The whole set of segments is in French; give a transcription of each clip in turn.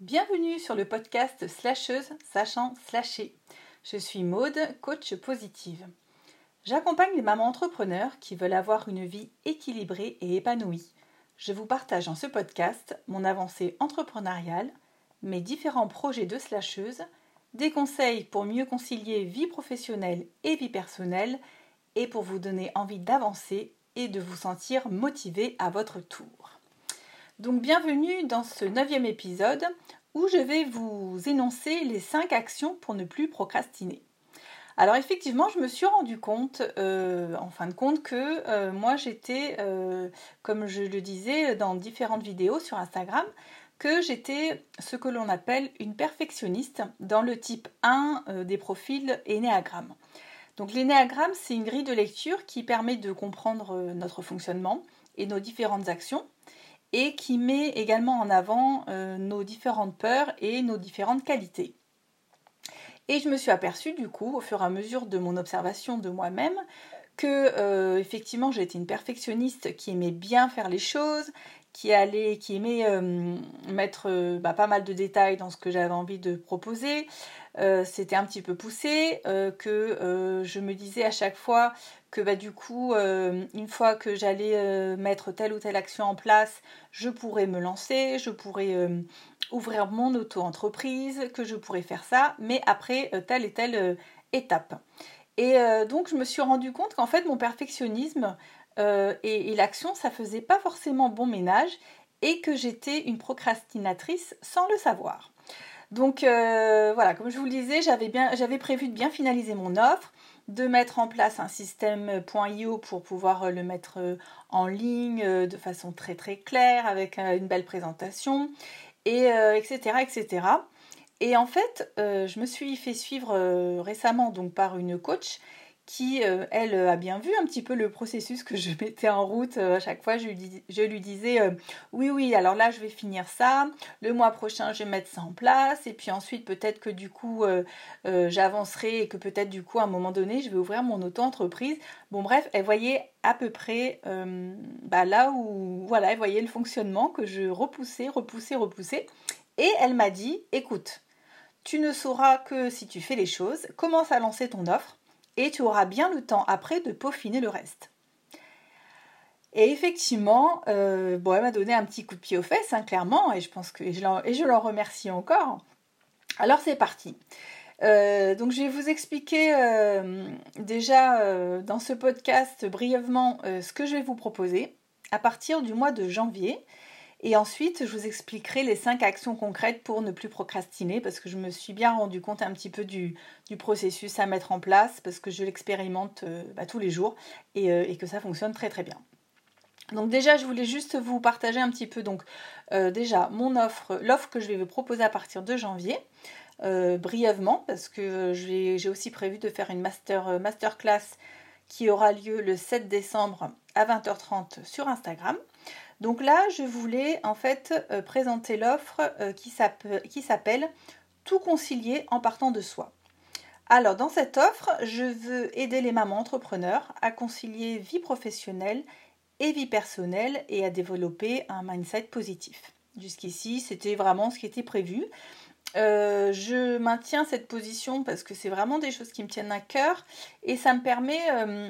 Bienvenue sur le podcast Slasheuse sachant slasher. Je suis Maude, coach positive. J'accompagne les mamans entrepreneurs qui veulent avoir une vie équilibrée et épanouie. Je vous partage dans ce podcast mon avancée entrepreneuriale, mes différents projets de slasheuse, des conseils pour mieux concilier vie professionnelle et vie personnelle et pour vous donner envie d'avancer et de vous sentir motivé à votre tour. Donc bienvenue dans ce neuvième épisode où je vais vous énoncer les cinq actions pour ne plus procrastiner. Alors effectivement, je me suis rendu compte, euh, en fin de compte, que euh, moi j'étais, euh, comme je le disais dans différentes vidéos sur Instagram, que j'étais ce que l'on appelle une perfectionniste dans le type 1 des profils Enneagram. Donc l'énéagramme, c'est une grille de lecture qui permet de comprendre notre fonctionnement et nos différentes actions et qui met également en avant euh, nos différentes peurs et nos différentes qualités. Et je me suis aperçue du coup, au fur et à mesure de mon observation de moi-même, que euh, effectivement j'étais une perfectionniste qui aimait bien faire les choses, qui allait, qui aimait euh, mettre bah, pas mal de détails dans ce que j'avais envie de proposer. C'était un petit peu poussé, que je me disais à chaque fois que bah, du coup, euh, une fois que j'allais euh, mettre telle ou telle action en place, je pourrais me lancer, je pourrais euh, ouvrir mon auto-entreprise, que je pourrais faire ça, mais après telle et telle étape. Et donc, je me suis rendu compte qu'en fait, mon perfectionnisme et, et l'action, ça faisait pas forcément bon ménage et que j'étais une procrastinatrice sans le savoir. Donc voilà, comme je vous le disais, j'avais prévu de bien finaliser mon offre, de mettre en place un système .io pour pouvoir euh, le mettre euh, en ligne euh, de façon très très claire avec une belle présentation et etc etc et en fait je me suis fait suivre récemment donc par une coach qui, euh, elle, a bien vu un petit peu le processus que je mettais en route. Euh, à chaque fois, je lui, disais, euh, oui, oui, alors là, je vais finir ça. Le mois prochain, je vais mettre ça en place. Et puis ensuite, peut-être que du coup, j'avancerai et que peut-être du coup, à un moment donné, je vais ouvrir mon auto-entreprise. Bon, bref, elle voyait à peu près bah, là où, voilà, elle voyait le fonctionnement que je repoussais, repoussais, repoussais. Et elle m'a dit, écoute, tu ne sauras que si tu fais les choses, commence à lancer ton offre et tu auras bien le temps après de peaufiner le reste. Et effectivement, euh, bon, elle m'a donné un petit coup de pied aux fesses, hein, clairement, et je pense que et je l'en remercie encore. Alors c'est parti. Euh, donc je vais vous expliquer euh, déjà dans ce podcast brièvement ce que je vais vous proposer à partir du mois de janvier. Et ensuite, je vous expliquerai les cinq actions concrètes pour ne plus procrastiner parce que je me suis bien rendu compte un petit peu du, processus à mettre en place parce que je l'expérimente euh, bah, tous les jours euh, et, que ça fonctionne très très bien. Donc déjà, je voulais juste vous partager un petit peu donc euh, déjà mon offre, l'offre que je vais vous proposer à partir de janvier. brièvement parce que j'ai aussi prévu de faire une master, masterclass qui aura lieu le 7 décembre à 20h30 sur Instagram. Donc là, je voulais en fait euh, présenter l'offre euh, qui s'appelle Tout concilier en partant de soi. Alors dans cette offre, je veux aider les mamans entrepreneurs à concilier vie professionnelle et vie personnelle et à développer un mindset positif. Jusqu'ici, c'était vraiment ce qui était prévu. Euh, je maintiens cette position parce que c'est vraiment des choses qui me tiennent à cœur et ça me permet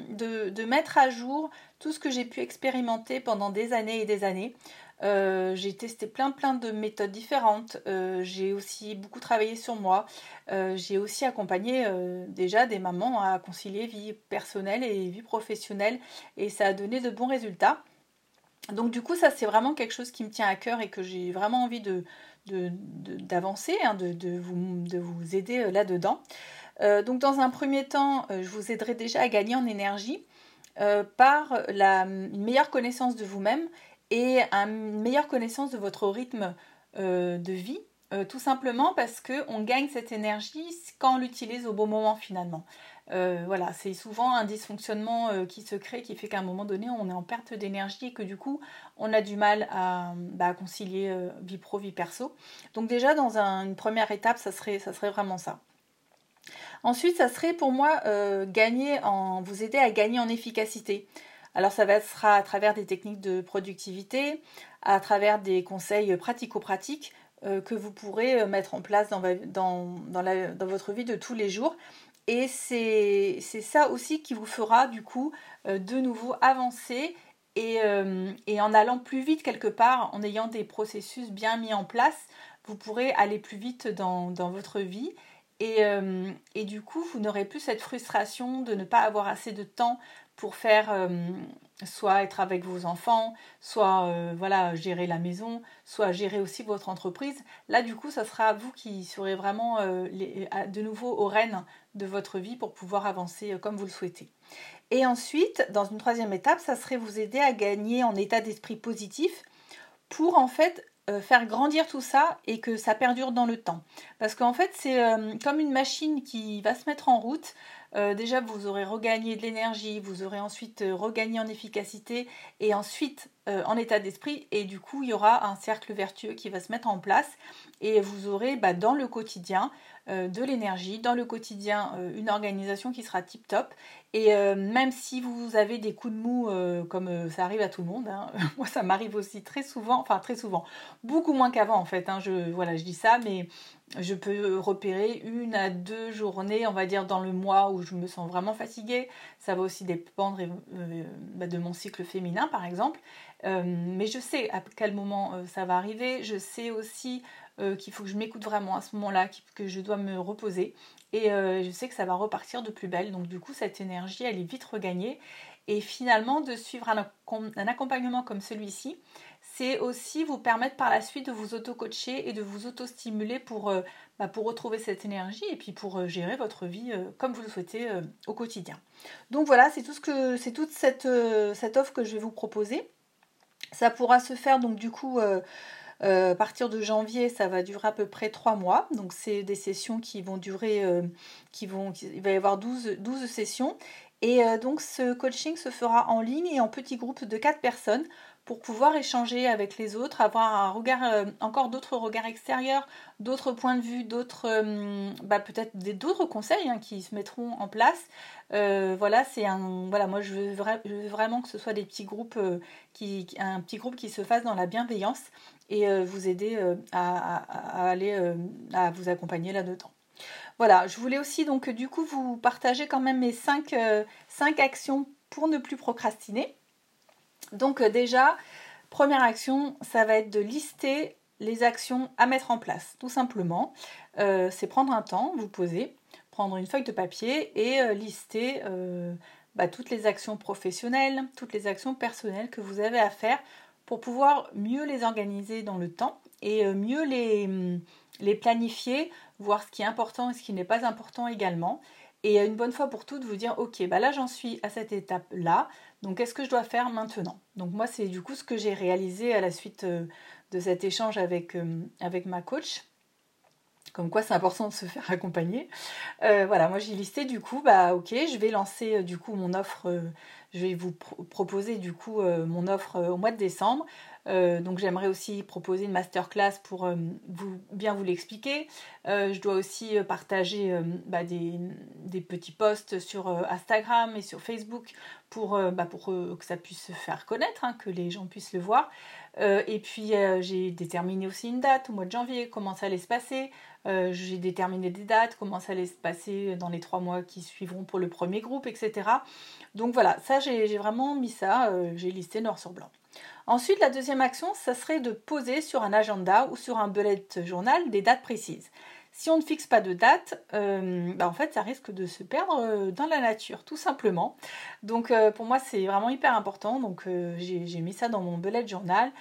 de, mettre à jour tout ce que j'ai pu expérimenter pendant des années et des années. Euh, j'ai testé plein plein de méthodes différentes. Euh, j'ai aussi beaucoup travaillé sur moi. Euh, j'ai aussi accompagné déjà des mamans à concilier vie personnelle et vie professionnelle et ça a donné de bons résultats. Donc du coup ça c'est vraiment quelque chose qui me tient à cœur et que j'ai vraiment envie d'avancer, hein, de, vous, aider là-dedans. donc dans un premier temps, je vous aiderai déjà à gagner en énergie euh, par la, meilleure connaissance de vous-même et une meilleure connaissance de votre rythme euh, de vie, euh, tout simplement parce qu'on gagne cette énergie quand on l'utilise au bon moment finalement. voilà, c'est souvent un dysfonctionnement qui se crée qui fait qu'à un moment donné on est en perte d'énergie et que du coup on a du mal à, bah, concilier vie pro, vie perso. Donc déjà dans une première étape ça ça serait vraiment ça. Ensuite, ça serait pour moi euh, gagner en, vous aider à gagner en efficacité. Alors ça va être à travers des techniques de productivité, à travers des conseils pratico-pratiques que vous pourrez mettre en place dans, votre vie de tous les jours. Et c'est ça aussi qui vous fera du coup de nouveau avancer et, en allant plus vite quelque part, en ayant des processus bien mis en place, vous pourrez aller plus vite dans votre vie euh, et, du coup, vous n'aurez plus cette frustration de ne pas avoir assez de temps pour faire euh, soit être avec vos enfants, soit euh, voilà gérer la maison, soit gérer aussi votre entreprise. Là, du coup, ça sera vous qui serez vraiment de nouveau au rênes de votre vie pour pouvoir avancer comme vous le souhaitez. Et ensuite, dans une troisième étape, ça serait vous aider à gagner en état d'esprit positif pour en fait euh, faire grandir tout ça et que ça perdure dans le temps. Parce qu'en fait, c'est euh, comme une machine qui va se mettre en route. Euh, déjà, vous aurez regagné de l'énergie, vous aurez ensuite regagné en efficacité et ensuite en état d'esprit. Et du coup, il y aura un cercle vertueux qui va se mettre en place et vous aurez bah, dans le quotidien de l'énergie, dans le quotidien euh, une organisation qui sera tip top. Et euh, même si vous avez des coups de mou, comme ça arrive à tout le monde, hein, moi ça m'arrive aussi très souvent, enfin très souvent, beaucoup moins qu'avant en fait. Hein, je, voilà, je dis ça, mais je peux repérer une à deux journées, on va dire, dans le mois où je me sens vraiment fatiguée. Ça va aussi dépendre bah, de mon cycle féminin, par exemple. mais je sais à quel moment ça va arriver. Je sais aussi euh, qu'il faut que je m'écoute vraiment à ce moment-là, que je dois me reposer. Et euh, je sais que ça va repartir de plus belle. Donc du coup, cette énergie, elle est vite regagnée. Et finalement, de suivre un, accompagnement comme celui-ci, c'est aussi vous permettre par la suite de vous auto-coacher et de vous auto-stimuler pour, euh, bah, pour retrouver cette énergie et puis pour gérer votre vie comme vous le souhaitez au quotidien. Donc voilà, c'est tout ce que c'est toute cette, cette offre que je vais vous proposer. Ça pourra se faire donc du coup euh, à partir de janvier, ça va durer à peu près 3 mois. Donc, c'est des sessions qui vont durer, euh, qui vont, il va y avoir 12, 12 sessions. Et euh, donc, ce coaching se fera en ligne et en petits groupes de 4 personnes pour pouvoir échanger avec les autres, avoir un regard, encore d'autres regards extérieurs, d'autres points de vue, d'autres, bah, peut-être d'autres conseils hein, qui se mettront en place. voilà, c'est un, voilà, moi je veux, vraiment que ce soit des petits groupes, qui, un petit groupe qui se fasse dans la bienveillance et euh, vous aider euh, à, aller euh, à vous accompagner là-dedans. Voilà, je voulais aussi donc du coup vous partager quand même mes 5, actions pour ne plus procrastiner. Donc déjà, première action, ça va être de lister les actions à mettre en place, tout simplement. c'est prendre un temps, vous poser, prendre une feuille de papier et lister bah, toutes les actions professionnelles, toutes les actions personnelles que vous avez à faire pour pouvoir mieux les organiser dans le temps et euh, mieux hum, les planifier, voir ce qui est important et ce qui n'est pas important également. Et euh, une bonne fois pour toutes, vous dire, ok, bah là j'en suis à cette étape-là, donc qu'est-ce que je dois faire maintenant? Donc moi, c'est du coup ce que j'ai réalisé à la suite euh, de cet échange avec, avec ma coach. Comme quoi c'est important de se faire accompagner. voilà, moi j'ai listé du coup, bah ok, je vais lancer du coup mon offre je vais vous proposer du coup euh, mon offre euh, au mois de décembre. Euh, donc j'aimerais aussi proposer une masterclass pour vous, bien vous l'expliquer. je dois aussi partager bah, des, petits posts sur Instagram et sur Facebook pour, bah, que ça puisse se faire connaître, hein, que les gens puissent le voir. et puis j'ai déterminé aussi une date au mois de janvier, comment ça allait se passer. J'ai déterminé des dates, comment ça allait se passer dans les trois mois qui suivront pour le premier groupe, etc. Donc voilà, ça j'ai vraiment mis ça, euh, j'ai listé noir sur blanc. Ensuite, la deuxième action, ça serait de poser sur un agenda ou sur un bullet journal des dates précises. Si on ne fixe pas de date, euh, bah, en fait, ça risque de se perdre euh, dans la nature, tout simplement. Donc, pour moi, c'est vraiment hyper important. Donc, j'ai mis ça dans mon bullet journal,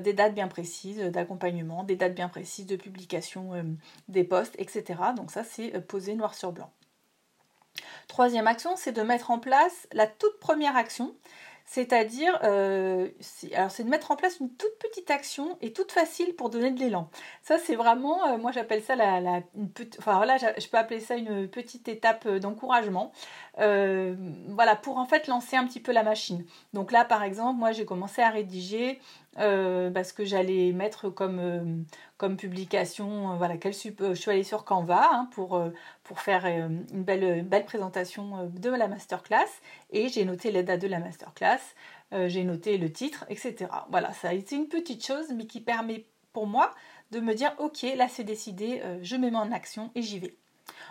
des dates bien précises d'accompagnement, des dates bien précises de publication des posts, etc. Donc, ça, c'est posé noir sur blanc. Troisième action, c'est de mettre en place la toute première action, c'est-à-dire, euh, c'est de mettre en place une toute petite action et toute facile pour donner de l'élan. Ça, c'est vraiment, euh, moi j'appelle ça la, une voilà, je peux appeler ça une petite étape euh, d'encouragement. voilà, pour en fait lancer un petit peu la machine. Donc là, par exemple, moi j'ai commencé à rédiger parce que j'allais mettre comme, comme publication, voilà, quel je suis allée sur Canva hein, pour, pour faire une belle, belle présentation de la masterclass et j'ai noté les dates de la masterclass, j'ai noté le titre, etc. Voilà, ça a été une petite chose mais qui permet pour moi de me dire ok, là c'est décidé, euh, je me mets en action et j'y vais.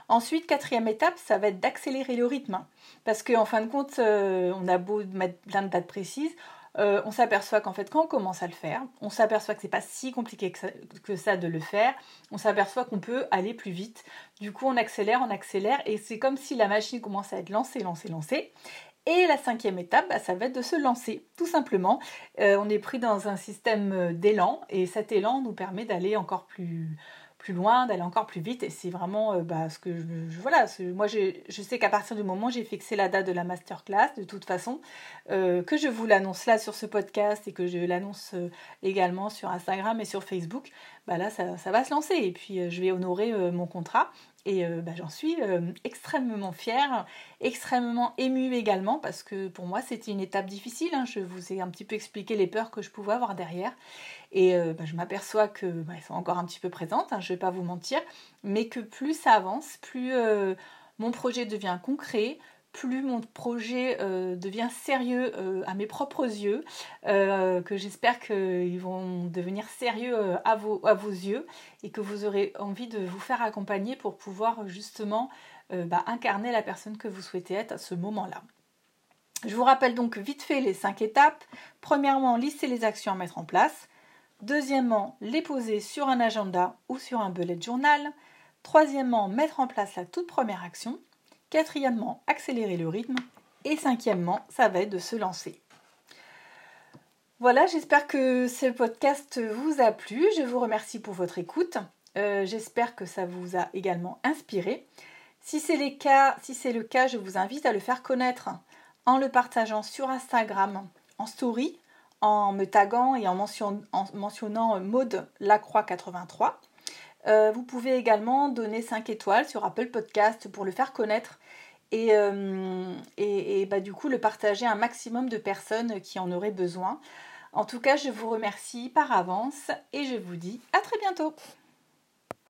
Ensuite, quatrième étape, ça va être d'accélérer le rythme. Parce qu'en fin de compte, euh, on a beau mettre plein de dates précises, euh, on s'aperçoit qu'en fait, quand on commence à le faire, on s'aperçoit que c'est pas si compliqué que ça, de le faire. On s'aperçoit qu'on peut aller plus vite. Du coup, on accélère, on accélère, et c'est comme si la machine commence à être lancée, lancée, lancée. Et la cinquième étape, bah, ça va être de se lancer, tout simplement. Euh, on est pris dans un système d'élan, et cet élan nous permet d'aller encore plus, plus loin, d'aller encore plus vite. Et c'est vraiment euh, bah, ce que je, voilà. moi, je sais qu'à partir du moment où j'ai fixé la date de la masterclass, de toute façon, euh, que je vous l'annonce là sur ce podcast et que je l'annonce euh, également sur Instagram et sur Facebook, bah là, ça, ça, va se lancer. Et puis, je vais honorer mon contrat. Et bah, j'en suis extrêmement fière, extrêmement émue également, parce que pour moi, c'était une étape difficile. Hein. Je vous ai un petit peu expliqué les peurs que je pouvais avoir derrière. Et euh, bah, je m'aperçois que bah, sont encore un petit peu présentes, hein, je ne vais pas vous mentir, mais que plus ça avance, plus euh, mon projet devient concret, plus mon projet euh, devient sérieux à mes propres yeux, que j'espère qu'ils vont devenir sérieux à, vos, à vos yeux et que vous aurez envie de vous faire accompagner pour pouvoir justement bah, incarner la personne que vous souhaitez être à ce moment-là. Je vous rappelle donc vite fait les cinq étapes. Premièrement, lister les actions à mettre en place. Deuxièmement, les poser sur un agenda ou sur un bullet journal. Troisièmement, mettre en place la toute première action. Quatrièmement, accélérer le rythme. Et cinquièmement, ça va être de se lancer. Voilà, j'espère que ce podcast vous a plu. Je vous remercie pour votre écoute. Euh, j'espère que ça vous a également inspiré. Si c'est le cas, si c'est le cas, je vous invite à le faire connaître en le partageant sur Instagram en story en me taguant et en, mentionnant Maude Lacroix 83. Euh, vous pouvez également donner 5 étoiles sur Apple Podcast pour le faire connaître et, euh, bah, du coup le partager à un maximum de personnes qui en auraient besoin. En tout cas, je vous remercie par avance et je vous dis à très bientôt.